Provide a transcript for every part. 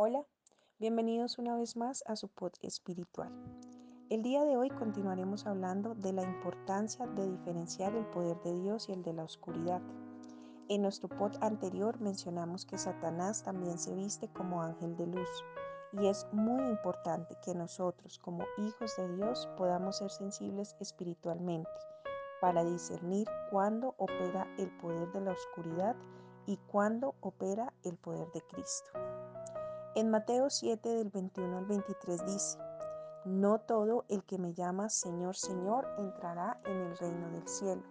Hola, bienvenidos una vez más a su pod espiritual. El día de hoy continuaremos hablando de la importancia de diferenciar el poder de Dios y el de la oscuridad. En nuestro pod anterior mencionamos que Satanás también se viste como ángel de luz y es muy importante que nosotros como hijos de Dios podamos ser sensibles espiritualmente para discernir cuándo opera el poder de la oscuridad y cuándo opera el poder de Cristo. En Mateo 7 del 21 al 23 dice, No todo el que me llama Señor, Señor entrará en el reino del cielo.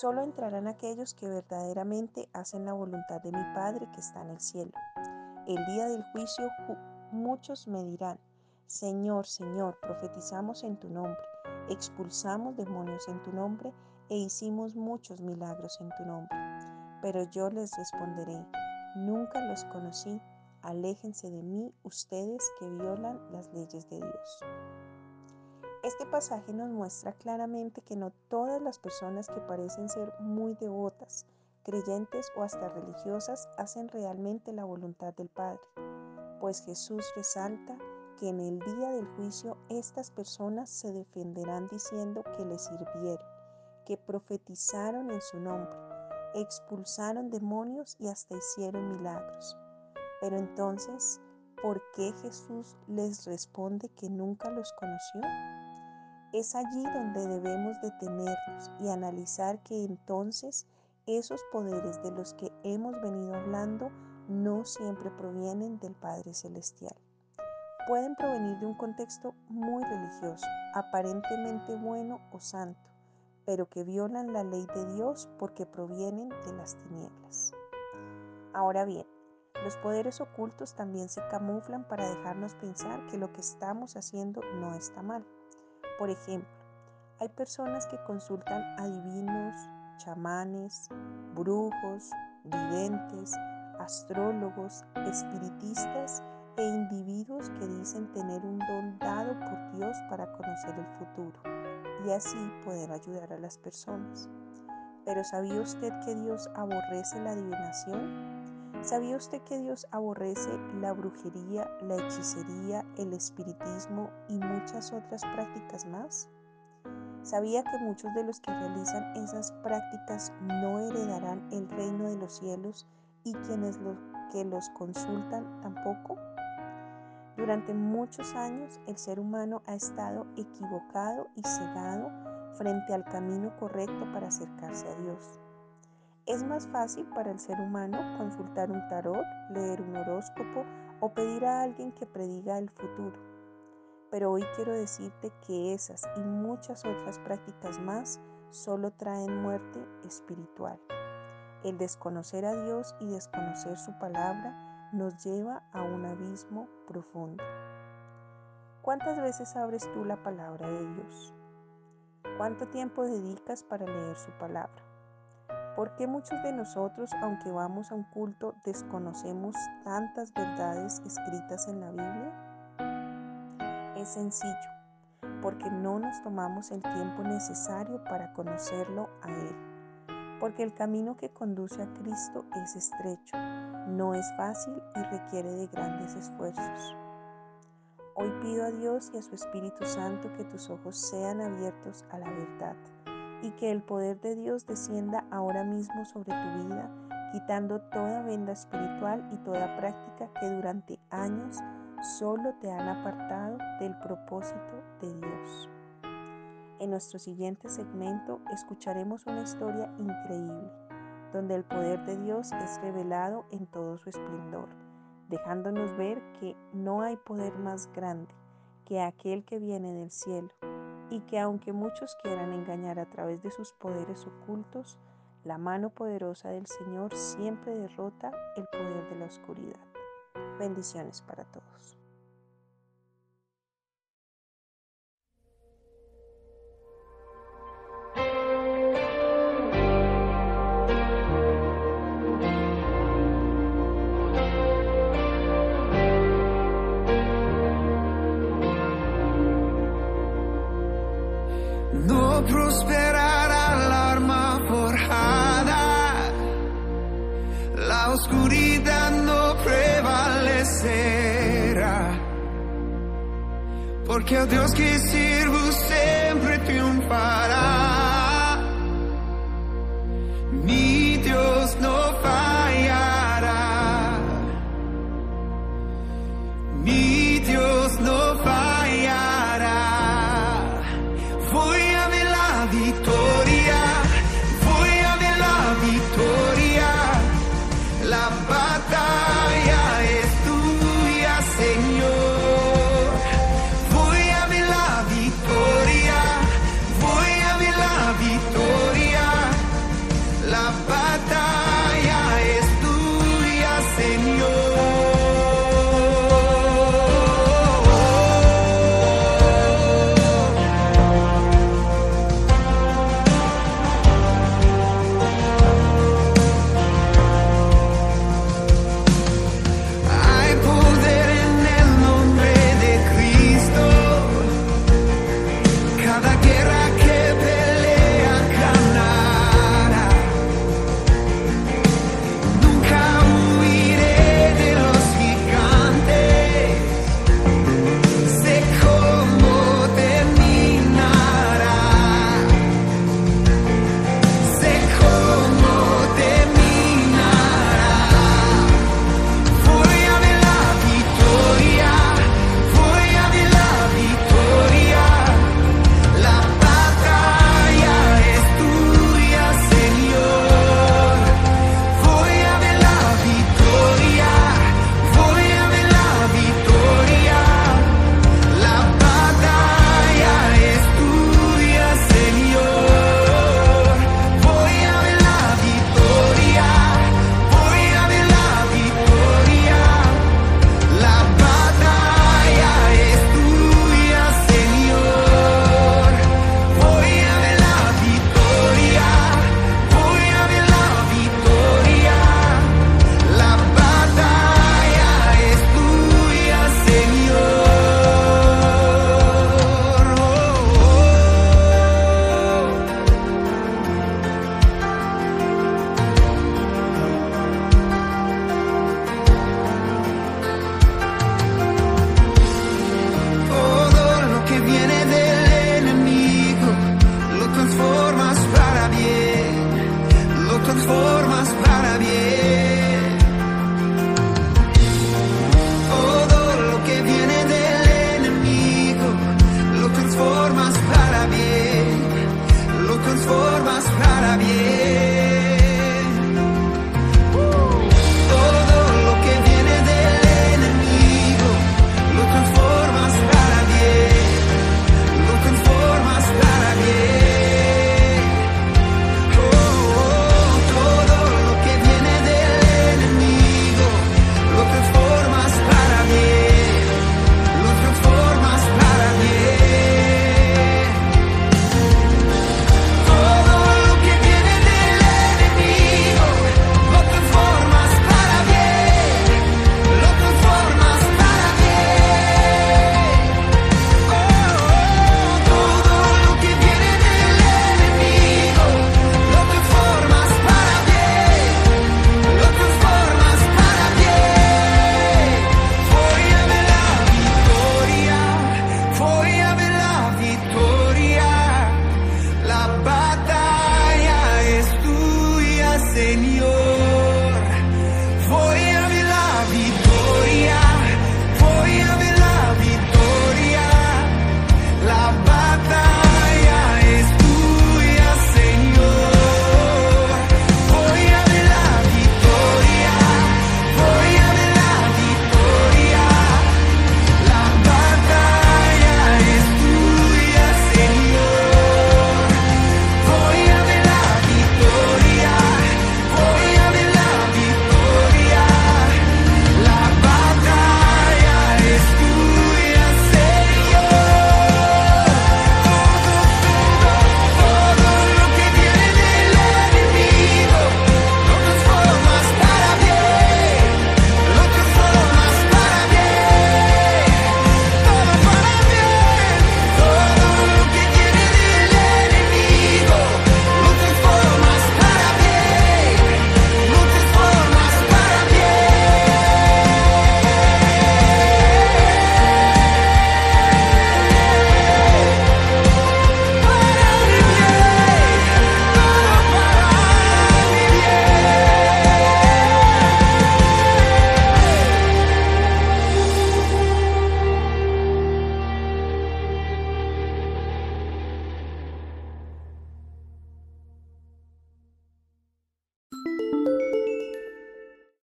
Solo entrarán aquellos que verdaderamente hacen la voluntad de mi Padre que está en el cielo. El día del juicio muchos me dirán, Señor, Señor, profetizamos en tu nombre, expulsamos demonios en tu nombre e hicimos muchos milagros en tu nombre. Pero yo les responderé, nunca los conocí Aléjense de mí ustedes que violan las leyes de Dios. Este pasaje nos muestra claramente que no todas las personas que parecen ser muy devotas, creyentes o hasta religiosas hacen realmente la voluntad del Padre, pues Jesús resalta que en el día del juicio estas personas se defenderán diciendo que le sirvieron, que profetizaron en su nombre, expulsaron demonios y hasta hicieron milagros. Pero entonces, ¿por qué Jesús les responde que nunca los conoció? Es allí donde debemos detenernos y analizar que entonces esos poderes de los que hemos venido hablando no siempre provienen del Padre Celestial. Pueden provenir de un contexto muy religioso, aparentemente bueno o santo, pero que violan la ley de Dios porque provienen de las tinieblas. Ahora bien, los poderes ocultos también se camuflan para dejarnos pensar que lo que estamos haciendo no está mal. Por ejemplo, hay personas que consultan adivinos, chamanes, brujos, videntes, astrólogos, espiritistas e individuos que dicen tener un don dado por Dios para conocer el futuro y así poder ayudar a las personas. Pero ¿sabía usted que Dios aborrece la adivinación? ¿Sabía usted que Dios aborrece la brujería, la hechicería, el espiritismo y muchas otras prácticas más? ¿Sabía que muchos de los que realizan esas prácticas no heredarán el reino de los cielos y quienes los que los consultan tampoco? Durante muchos años el ser humano ha estado equivocado y cegado frente al camino correcto para acercarse a Dios. Es más fácil para el ser humano consultar un tarot, leer un horóscopo o pedir a alguien que prediga el futuro. Pero hoy quiero decirte que esas y muchas otras prácticas más solo traen muerte espiritual. El desconocer a Dios y desconocer su palabra nos lleva a un abismo profundo. ¿Cuántas veces abres tú la palabra de Dios? ¿Cuánto tiempo dedicas para leer su palabra? ¿Por qué muchos de nosotros, aunque vamos a un culto, desconocemos tantas verdades escritas en la Biblia? Es sencillo, porque no nos tomamos el tiempo necesario para conocerlo a Él, porque el camino que conduce a Cristo es estrecho, no es fácil y requiere de grandes esfuerzos. Hoy pido a Dios y a su Espíritu Santo que tus ojos sean abiertos a la verdad y que el poder de Dios descienda ahora mismo sobre tu vida, quitando toda venda espiritual y toda práctica que durante años solo te han apartado del propósito de Dios. En nuestro siguiente segmento escucharemos una historia increíble, donde el poder de Dios es revelado en todo su esplendor, dejándonos ver que no hay poder más grande que aquel que viene del cielo y que aunque muchos quieran engañar a través de sus poderes ocultos, la mano poderosa del Señor siempre derrota el poder de la oscuridad. Bendiciones para todos. No prosperará la arma forjada, la oscuridad no prevalecerá, porque a Dios que sirvo siempre triunfará. Mi